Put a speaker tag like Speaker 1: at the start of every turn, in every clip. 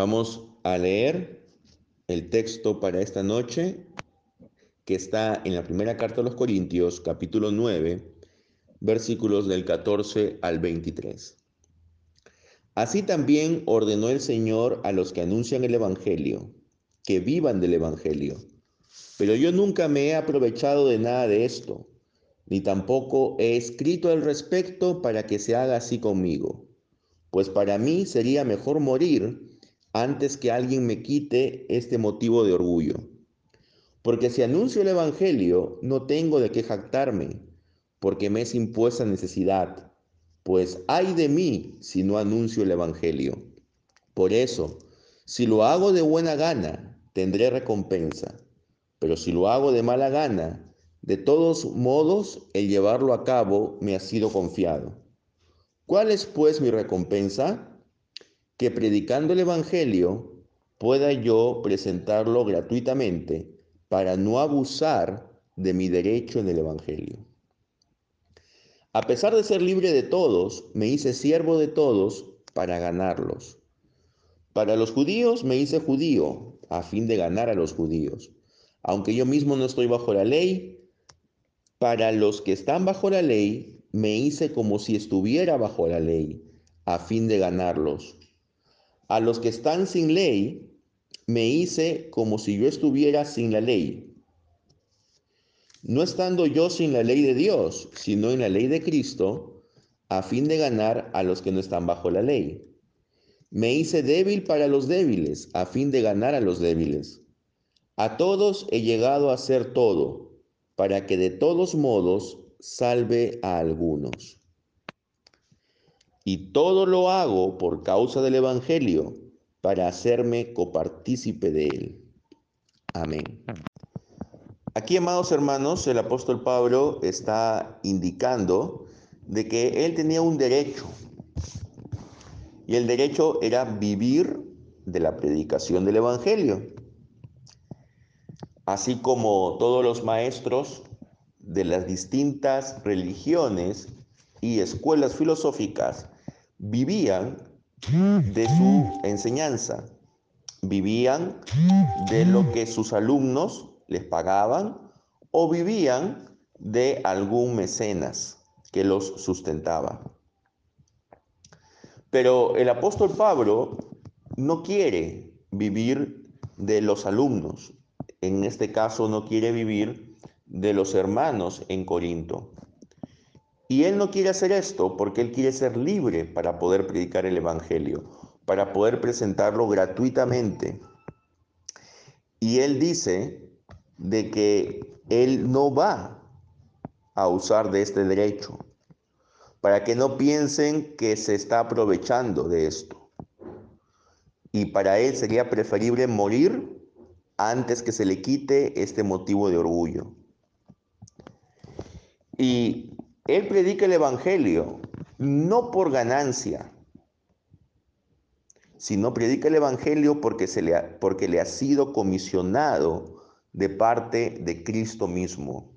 Speaker 1: Vamos a leer el texto para esta noche que está en la primera carta a los Corintios, capítulo 9, versículos del 14 al 23. Así también ordenó el Señor a los que anuncian el Evangelio, que vivan del Evangelio. Pero yo nunca me he aprovechado de nada de esto, ni tampoco he escrito al respecto para que se haga así conmigo, pues para mí sería mejor morir antes que alguien me quite este motivo de orgullo. Porque si anuncio el Evangelio, no tengo de qué jactarme, porque me es impuesta necesidad, pues hay de mí si no anuncio el Evangelio. Por eso, si lo hago de buena gana, tendré recompensa, pero si lo hago de mala gana, de todos modos el llevarlo a cabo me ha sido confiado. ¿Cuál es pues mi recompensa? Que predicando el Evangelio pueda yo presentarlo gratuitamente para no abusar de mi derecho en el Evangelio. A pesar de ser libre de todos, me hice siervo de todos para ganarlos. Para los judíos me hice judío a fin de ganar a los judíos. Aunque yo mismo no estoy bajo la ley, para los que están bajo la ley me hice como si estuviera bajo la ley a fin de ganarlos a los que están sin ley, me hice como si yo estuviera sin la ley. No estando yo sin la ley de Dios, sino en la ley de Cristo, a fin de ganar a los que no están bajo la ley. Me hice débil para los débiles, a fin de ganar a los débiles. A todos he llegado a ser todo, para que de todos modos salve a algunos. Y todo lo hago por causa del Evangelio, para hacerme copartícipe de él. Amén. Aquí, amados hermanos, el apóstol Pablo está indicando de que él tenía un derecho. Y el derecho era vivir de la predicación del Evangelio. Así como todos los maestros de las distintas religiones y escuelas filosóficas vivían de su enseñanza, vivían de lo que sus alumnos les pagaban o vivían de algún mecenas que los sustentaba. Pero el apóstol Pablo no quiere vivir de los alumnos, en este caso no quiere vivir de los hermanos en Corinto. Y él no quiere hacer esto porque él quiere ser libre para poder predicar el Evangelio, para poder presentarlo gratuitamente. Y él dice de que él no va a usar de este derecho, para que no piensen que se está aprovechando de esto. Y para él sería preferible morir antes que se le quite este motivo de orgullo. Y él predica el Evangelio no por ganancia, sino predica el Evangelio porque, se le ha, porque le ha sido comisionado de parte de Cristo mismo.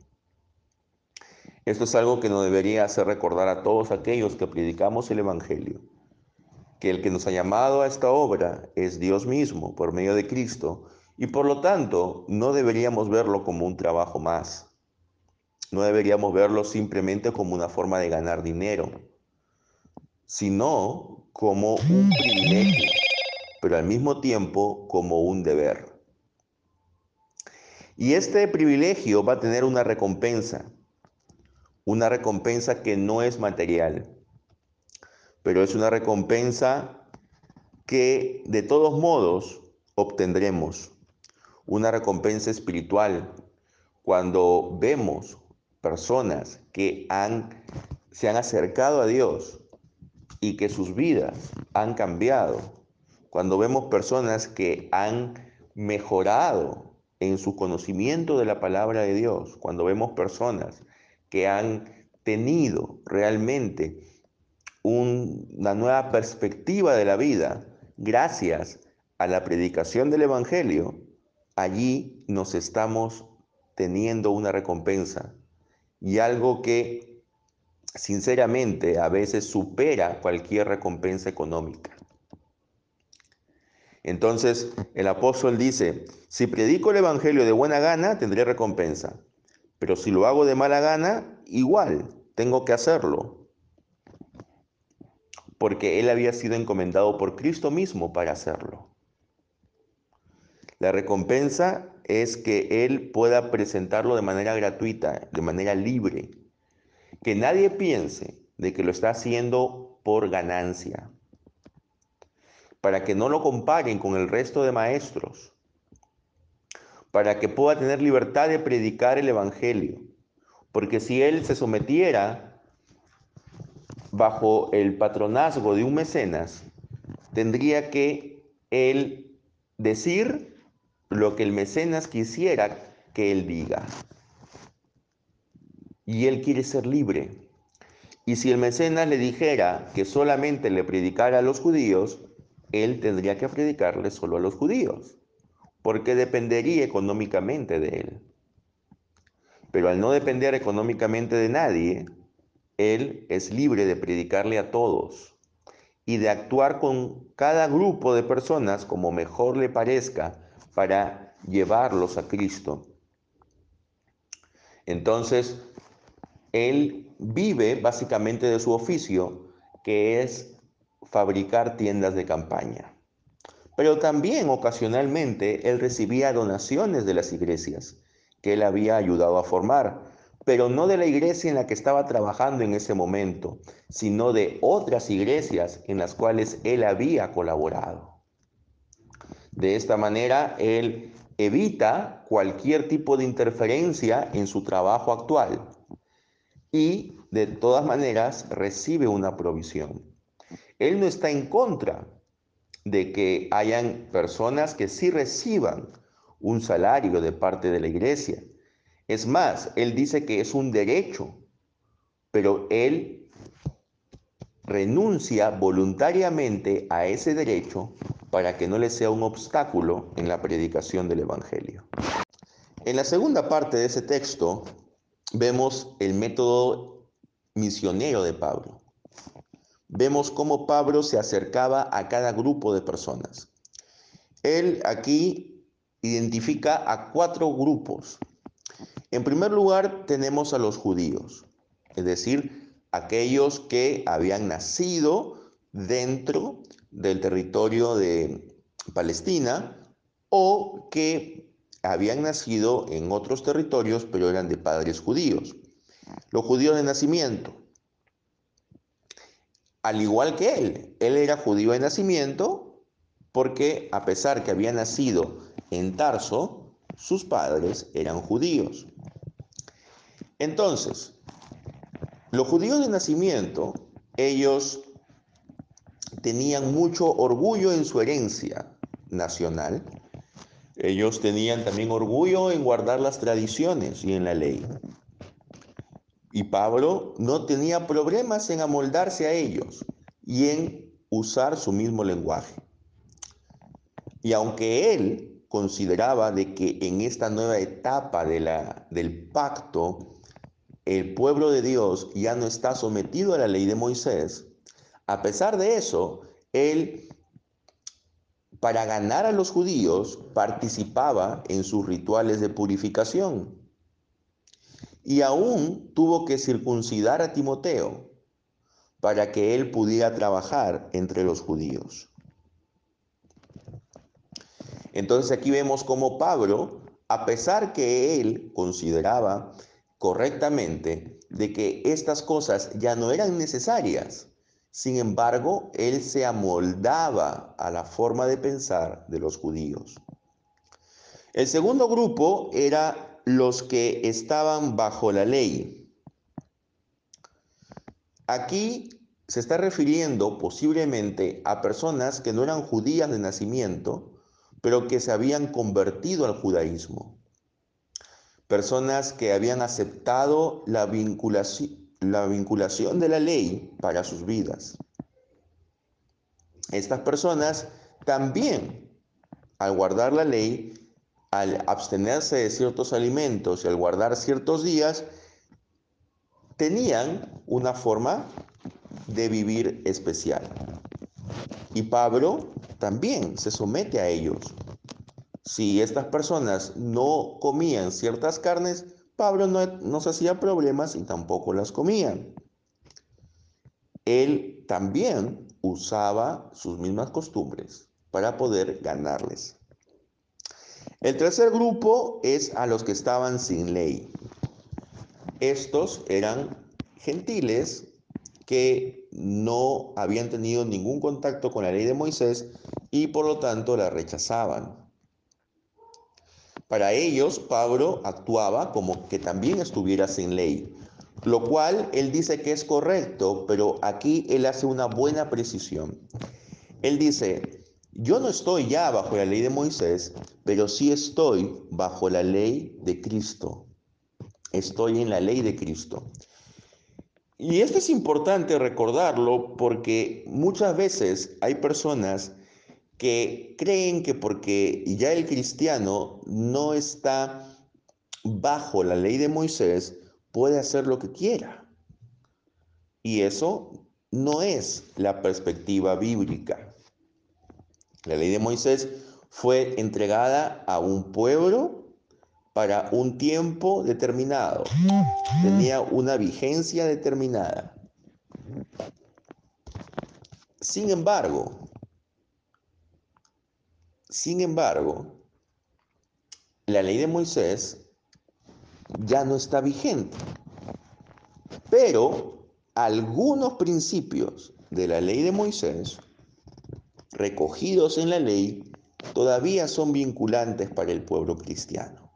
Speaker 1: Esto es algo que nos debería hacer recordar a todos aquellos que predicamos el Evangelio, que el que nos ha llamado a esta obra es Dios mismo por medio de Cristo, y por lo tanto no deberíamos verlo como un trabajo más no deberíamos verlo simplemente como una forma de ganar dinero, sino como un privilegio, pero al mismo tiempo como un deber. Y este privilegio va a tener una recompensa, una recompensa que no es material, pero es una recompensa que de todos modos obtendremos, una recompensa espiritual, cuando vemos personas que han, se han acercado a Dios y que sus vidas han cambiado, cuando vemos personas que han mejorado en su conocimiento de la palabra de Dios, cuando vemos personas que han tenido realmente una nueva perspectiva de la vida gracias a la predicación del Evangelio, allí nos estamos teniendo una recompensa y algo que sinceramente a veces supera cualquier recompensa económica. Entonces el apóstol dice, si predico el Evangelio de buena gana, tendré recompensa. Pero si lo hago de mala gana, igual tengo que hacerlo. Porque él había sido encomendado por Cristo mismo para hacerlo. La recompensa es que él pueda presentarlo de manera gratuita, de manera libre. Que nadie piense de que lo está haciendo por ganancia, para que no lo comparen con el resto de maestros, para que pueda tener libertad de predicar el Evangelio. Porque si él se sometiera bajo el patronazgo de un mecenas, tendría que él decir lo que el mecenas quisiera que él diga. Y él quiere ser libre. Y si el mecenas le dijera que solamente le predicara a los judíos, él tendría que predicarle solo a los judíos, porque dependería económicamente de él. Pero al no depender económicamente de nadie, él es libre de predicarle a todos y de actuar con cada grupo de personas como mejor le parezca para llevarlos a Cristo. Entonces, él vive básicamente de su oficio, que es fabricar tiendas de campaña. Pero también ocasionalmente él recibía donaciones de las iglesias que él había ayudado a formar, pero no de la iglesia en la que estaba trabajando en ese momento, sino de otras iglesias en las cuales él había colaborado. De esta manera, él evita cualquier tipo de interferencia en su trabajo actual y de todas maneras recibe una provisión. Él no está en contra de que hayan personas que sí reciban un salario de parte de la iglesia. Es más, él dice que es un derecho, pero él renuncia voluntariamente a ese derecho para que no le sea un obstáculo en la predicación del Evangelio. En la segunda parte de ese texto vemos el método misionero de Pablo vemos cómo Pablo se acercaba a cada grupo de personas. Él aquí identifica a cuatro grupos. En primer lugar tenemos a los judíos, es decir, aquellos que habían nacido dentro del territorio de Palestina o que habían nacido en otros territorios pero eran de padres judíos. Los judíos de nacimiento, al igual que él. Él era judío de nacimiento porque a pesar que había nacido en Tarso, sus padres eran judíos. Entonces, los judíos de nacimiento, ellos tenían mucho orgullo en su herencia nacional. Ellos tenían también orgullo en guardar las tradiciones y en la ley. Y Pablo no tenía problemas en amoldarse a ellos y en usar su mismo lenguaje. Y aunque él consideraba de que en esta nueva etapa del pacto, el pueblo de Dios ya no está sometido a la ley de Moisés, a pesar de eso, él, para ganar a los judíos, participaba en sus rituales de purificación y aún tuvo que circuncidar a Timoteo para que él pudiera trabajar entre los judíos. Entonces aquí vemos cómo Pablo, a pesar que él consideraba correctamente de que estas cosas ya no eran necesarias, sin embargo, él se amoldaba a la forma de pensar de los judíos. El segundo grupo era los que estaban bajo la ley. Aquí se está refiriendo posiblemente a personas que no eran judías de nacimiento, pero que se habían convertido al judaísmo. Personas que habían aceptado la vinculación, la vinculación de la ley para sus vidas. Estas personas también, al guardar la ley, al abstenerse de ciertos alimentos y al guardar ciertos días, tenían una forma de vivir especial. Y Pablo también se somete a ellos. Si estas personas no comían ciertas carnes, Pablo no, no se hacía problemas y tampoco las comían. Él también usaba sus mismas costumbres para poder ganarles. El tercer grupo es a los que estaban sin ley. Estos eran gentiles que no habían tenido ningún contacto con la ley de Moisés y por lo tanto la rechazaban. Para ellos, Pablo actuaba como que también estuviera sin ley, lo cual él dice que es correcto, pero aquí él hace una buena precisión. Él dice, yo no estoy ya bajo la ley de Moisés, pero sí estoy bajo la ley de Cristo. Estoy en la ley de Cristo. Y esto es importante recordarlo porque muchas veces hay personas que creen que porque ya el cristiano no está bajo la ley de Moisés, puede hacer lo que quiera. Y eso no es la perspectiva bíblica. La ley de Moisés fue entregada a un pueblo para un tiempo determinado. Tenía una vigencia determinada. Sin embargo, sin embargo, la ley de Moisés ya no está vigente. Pero algunos principios de la ley de Moisés, recogidos en la ley, todavía son vinculantes para el pueblo cristiano.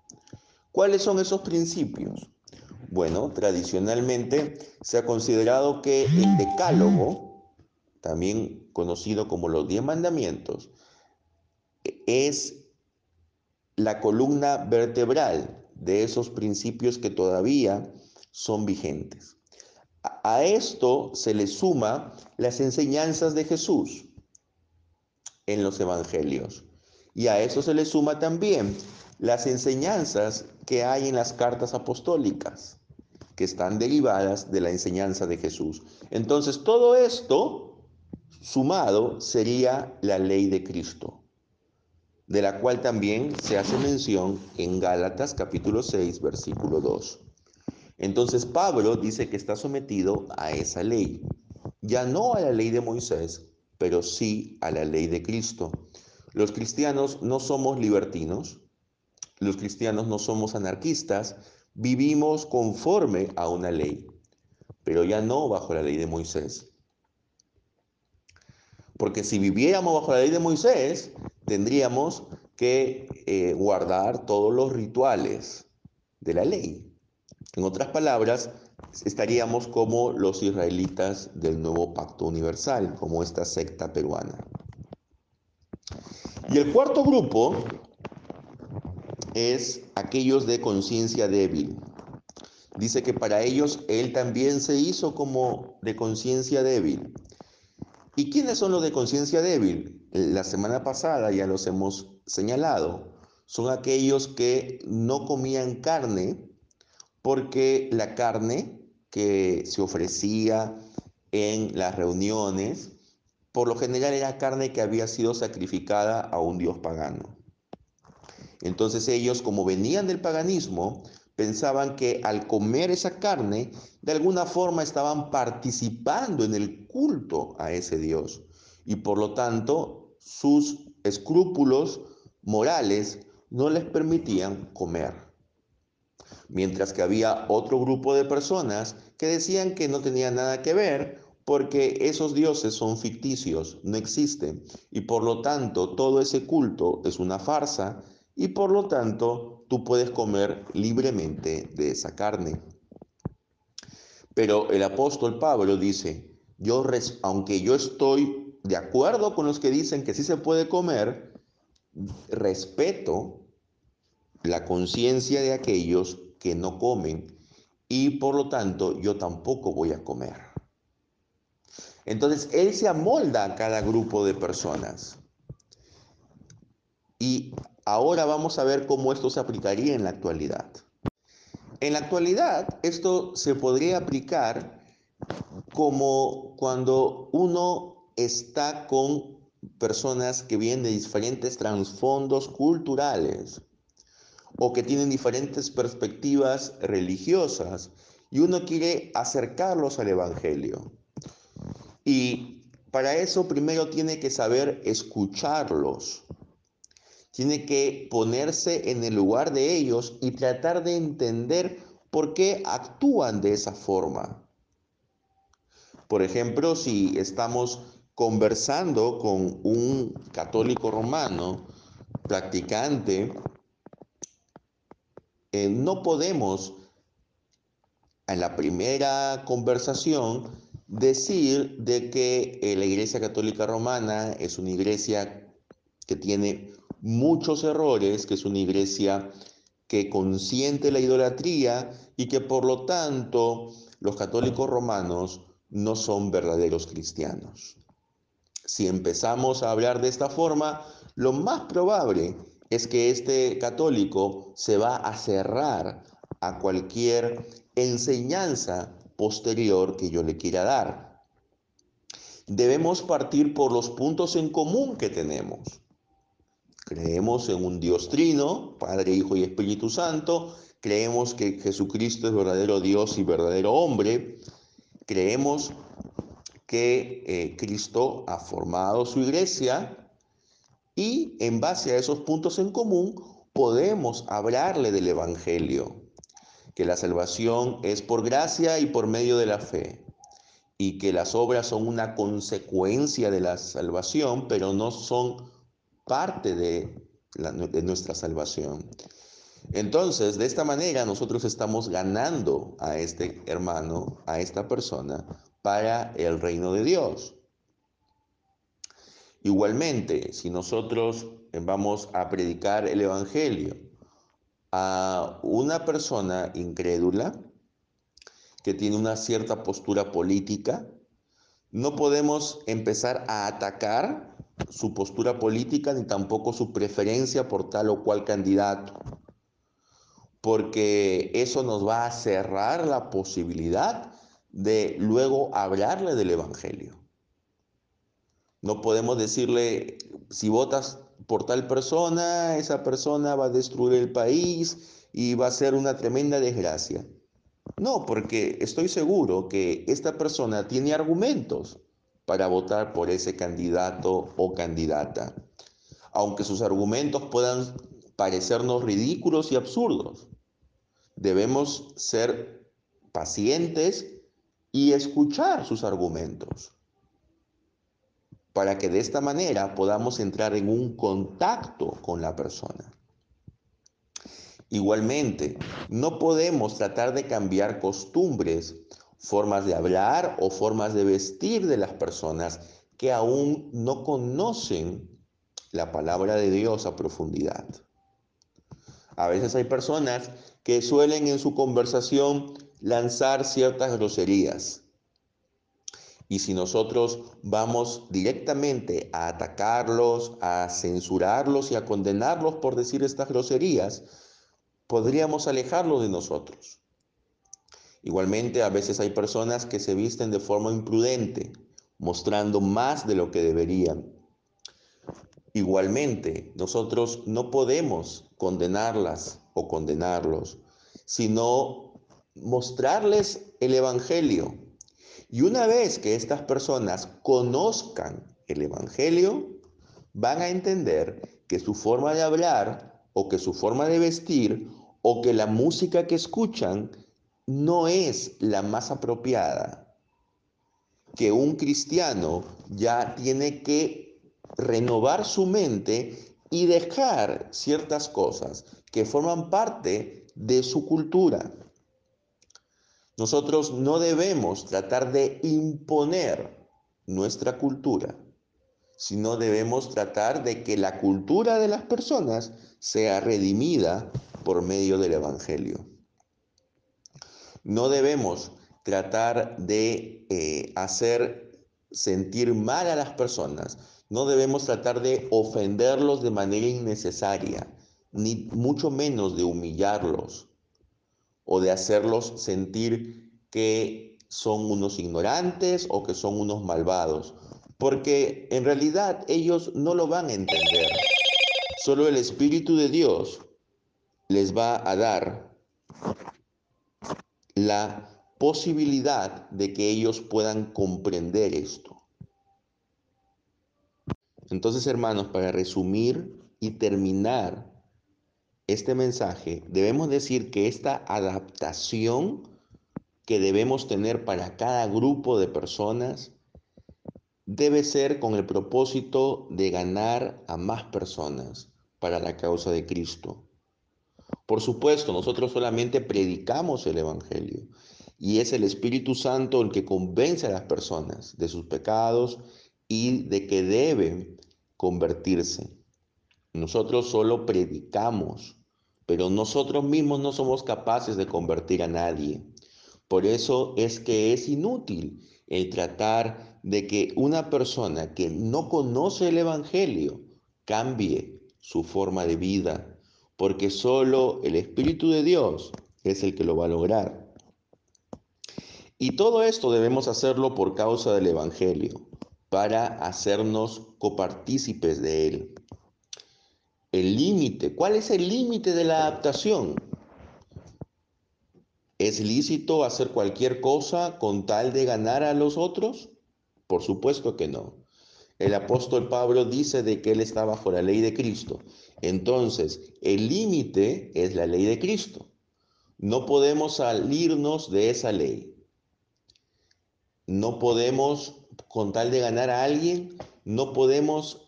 Speaker 1: ¿Cuáles son esos principios? Bueno, tradicionalmente se ha considerado que el decálogo, también conocido como los diez mandamientos, es la columna vertebral de esos principios que todavía son vigentes. A esto se le suma las enseñanzas de Jesús en los evangelios. Y a eso se le suma también las enseñanzas que hay en las cartas apostólicas, que están derivadas de la enseñanza de Jesús. Entonces, todo esto sumado sería la ley de Cristo de la cual también se hace mención en Gálatas capítulo 6, versículo 2. Entonces Pablo dice que está sometido a esa ley, ya no a la ley de Moisés, pero sí a la ley de Cristo. Los cristianos no somos libertinos, los cristianos no somos anarquistas, vivimos conforme a una ley, pero ya no bajo la ley de Moisés. Porque si viviéramos bajo la ley de Moisés, tendríamos que eh, guardar todos los rituales de la ley. En otras palabras, estaríamos como los israelitas del nuevo pacto universal, como esta secta peruana. Y el cuarto grupo es aquellos de conciencia débil. Dice que para ellos él también se hizo como de conciencia débil. ¿Y quiénes son los de conciencia débil? La semana pasada ya los hemos señalado. Son aquellos que no comían carne porque la carne que se ofrecía en las reuniones, por lo general era carne que había sido sacrificada a un dios pagano. Entonces ellos, como venían del paganismo, pensaban que al comer esa carne, de alguna forma estaban participando en el culto a ese Dios. Y por lo tanto, sus escrúpulos morales no les permitían comer. Mientras que había otro grupo de personas que decían que no tenía nada que ver porque esos dioses son ficticios, no existen, y por lo tanto todo ese culto es una farsa y por lo tanto tú puedes comer libremente de esa carne. Pero el apóstol Pablo dice, yo aunque yo estoy de acuerdo con los que dicen que sí se puede comer, respeto la conciencia de aquellos que no comen y por lo tanto yo tampoco voy a comer. Entonces él se amolda a cada grupo de personas. Y Ahora vamos a ver cómo esto se aplicaría en la actualidad. En la actualidad, esto se podría aplicar como cuando uno está con personas que vienen de diferentes trasfondos culturales o que tienen diferentes perspectivas religiosas y uno quiere acercarlos al Evangelio. Y para eso primero tiene que saber escucharlos. Tiene que ponerse en el lugar de ellos y tratar de entender por qué actúan de esa forma. Por ejemplo, si estamos conversando con un católico romano practicante, eh, no podemos en la primera conversación decir de que eh, la Iglesia Católica Romana es una iglesia que tiene muchos errores, que es una iglesia que consiente la idolatría y que por lo tanto los católicos romanos no son verdaderos cristianos. Si empezamos a hablar de esta forma, lo más probable es que este católico se va a cerrar a cualquier enseñanza posterior que yo le quiera dar. Debemos partir por los puntos en común que tenemos. Creemos en un Dios trino, Padre, Hijo y Espíritu Santo. Creemos que Jesucristo es verdadero Dios y verdadero hombre. Creemos que eh, Cristo ha formado su iglesia y en base a esos puntos en común podemos hablarle del Evangelio, que la salvación es por gracia y por medio de la fe y que las obras son una consecuencia de la salvación, pero no son parte de, de nuestra salvación. Entonces, de esta manera nosotros estamos ganando a este hermano, a esta persona, para el reino de Dios. Igualmente, si nosotros vamos a predicar el Evangelio a una persona incrédula que tiene una cierta postura política, no podemos empezar a atacar su postura política ni tampoco su preferencia por tal o cual candidato, porque eso nos va a cerrar la posibilidad de luego hablarle del Evangelio. No podemos decirle, si votas por tal persona, esa persona va a destruir el país y va a ser una tremenda desgracia. No, porque estoy seguro que esta persona tiene argumentos para votar por ese candidato o candidata, aunque sus argumentos puedan parecernos ridículos y absurdos. Debemos ser pacientes y escuchar sus argumentos para que de esta manera podamos entrar en un contacto con la persona. Igualmente, no podemos tratar de cambiar costumbres formas de hablar o formas de vestir de las personas que aún no conocen la palabra de Dios a profundidad. A veces hay personas que suelen en su conversación lanzar ciertas groserías. Y si nosotros vamos directamente a atacarlos, a censurarlos y a condenarlos por decir estas groserías, podríamos alejarlos de nosotros. Igualmente, a veces hay personas que se visten de forma imprudente, mostrando más de lo que deberían. Igualmente, nosotros no podemos condenarlas o condenarlos, sino mostrarles el Evangelio. Y una vez que estas personas conozcan el Evangelio, van a entender que su forma de hablar o que su forma de vestir o que la música que escuchan no es la más apropiada, que un cristiano ya tiene que renovar su mente y dejar ciertas cosas que forman parte de su cultura. Nosotros no debemos tratar de imponer nuestra cultura, sino debemos tratar de que la cultura de las personas sea redimida por medio del Evangelio. No debemos tratar de eh, hacer sentir mal a las personas. No debemos tratar de ofenderlos de manera innecesaria, ni mucho menos de humillarlos o de hacerlos sentir que son unos ignorantes o que son unos malvados, porque en realidad ellos no lo van a entender. Solo el Espíritu de Dios les va a dar la posibilidad de que ellos puedan comprender esto. Entonces, hermanos, para resumir y terminar este mensaje, debemos decir que esta adaptación que debemos tener para cada grupo de personas debe ser con el propósito de ganar a más personas para la causa de Cristo. Por supuesto, nosotros solamente predicamos el Evangelio y es el Espíritu Santo el que convence a las personas de sus pecados y de que deben convertirse. Nosotros solo predicamos, pero nosotros mismos no somos capaces de convertir a nadie. Por eso es que es inútil el tratar de que una persona que no conoce el Evangelio cambie su forma de vida, porque solo el Espíritu de Dios es el que lo va a lograr. Y todo esto debemos hacerlo por causa del Evangelio, para hacernos copartícipes de él. El límite, ¿cuál es el límite de la adaptación? ¿Es lícito hacer cualquier cosa con tal de ganar a los otros? Por supuesto que no. El apóstol Pablo dice de que él está bajo la ley de Cristo. Entonces, el límite es la ley de Cristo. No podemos salirnos de esa ley. No podemos, con tal de ganar a alguien, no podemos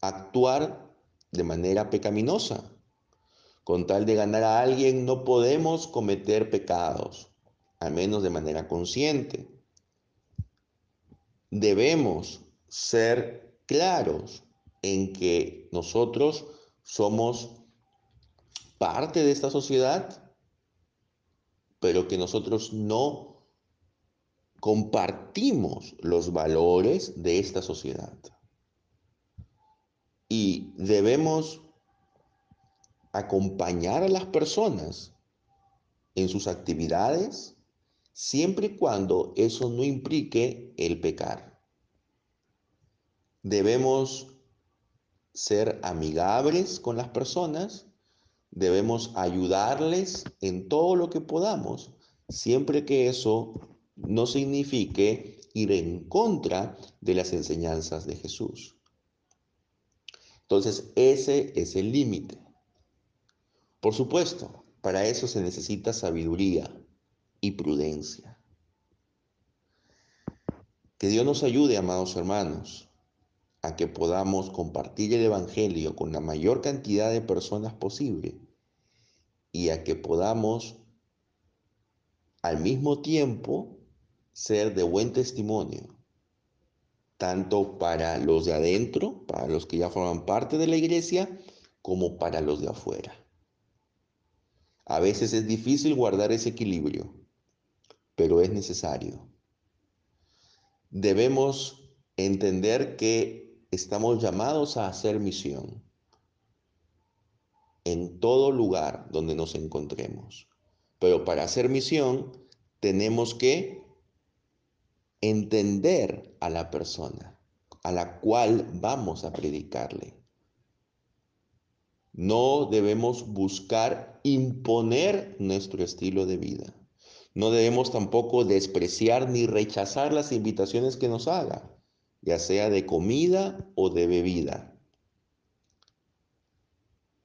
Speaker 1: actuar de manera pecaminosa. Con tal de ganar a alguien no podemos cometer pecados, al menos de manera consciente. Debemos ser claros en que nosotros somos parte de esta sociedad, pero que nosotros no compartimos los valores de esta sociedad. Y debemos acompañar a las personas en sus actividades siempre y cuando eso no implique el pecar. Debemos ser amigables con las personas, debemos ayudarles en todo lo que podamos, siempre que eso no signifique ir en contra de las enseñanzas de Jesús. Entonces, ese es el límite. Por supuesto, para eso se necesita sabiduría y prudencia. Que Dios nos ayude, amados hermanos, a que podamos compartir el Evangelio con la mayor cantidad de personas posible y a que podamos al mismo tiempo ser de buen testimonio, tanto para los de adentro, para los que ya forman parte de la iglesia, como para los de afuera. A veces es difícil guardar ese equilibrio, pero es necesario. Debemos entender que estamos llamados a hacer misión en todo lugar donde nos encontremos. Pero para hacer misión tenemos que entender a la persona a la cual vamos a predicarle. No debemos buscar imponer nuestro estilo de vida. No debemos tampoco despreciar ni rechazar las invitaciones que nos haga, ya sea de comida o de bebida.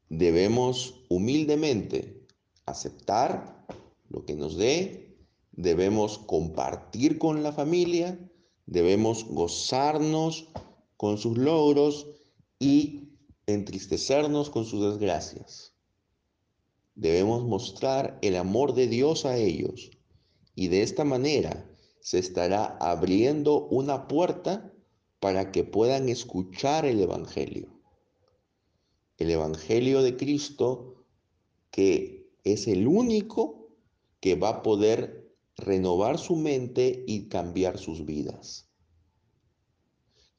Speaker 1: Debemos humildemente aceptar lo que nos dé, debemos compartir con la familia, debemos gozarnos con sus logros y entristecernos con sus desgracias. Debemos mostrar el amor de Dios a ellos y de esta manera se estará abriendo una puerta para que puedan escuchar el Evangelio. El Evangelio de Cristo que es el único que va a poder renovar su mente y cambiar sus vidas.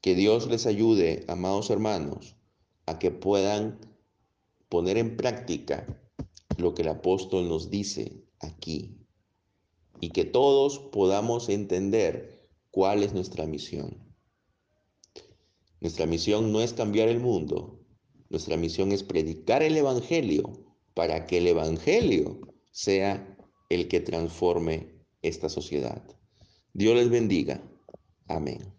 Speaker 1: Que Dios les ayude, amados hermanos, a que puedan poner en práctica lo que el apóstol nos dice aquí y que todos podamos entender cuál es nuestra misión. Nuestra misión no es cambiar el mundo, nuestra misión es predicar el Evangelio para que el Evangelio sea el que transforme esta sociedad. Dios les bendiga. Amén.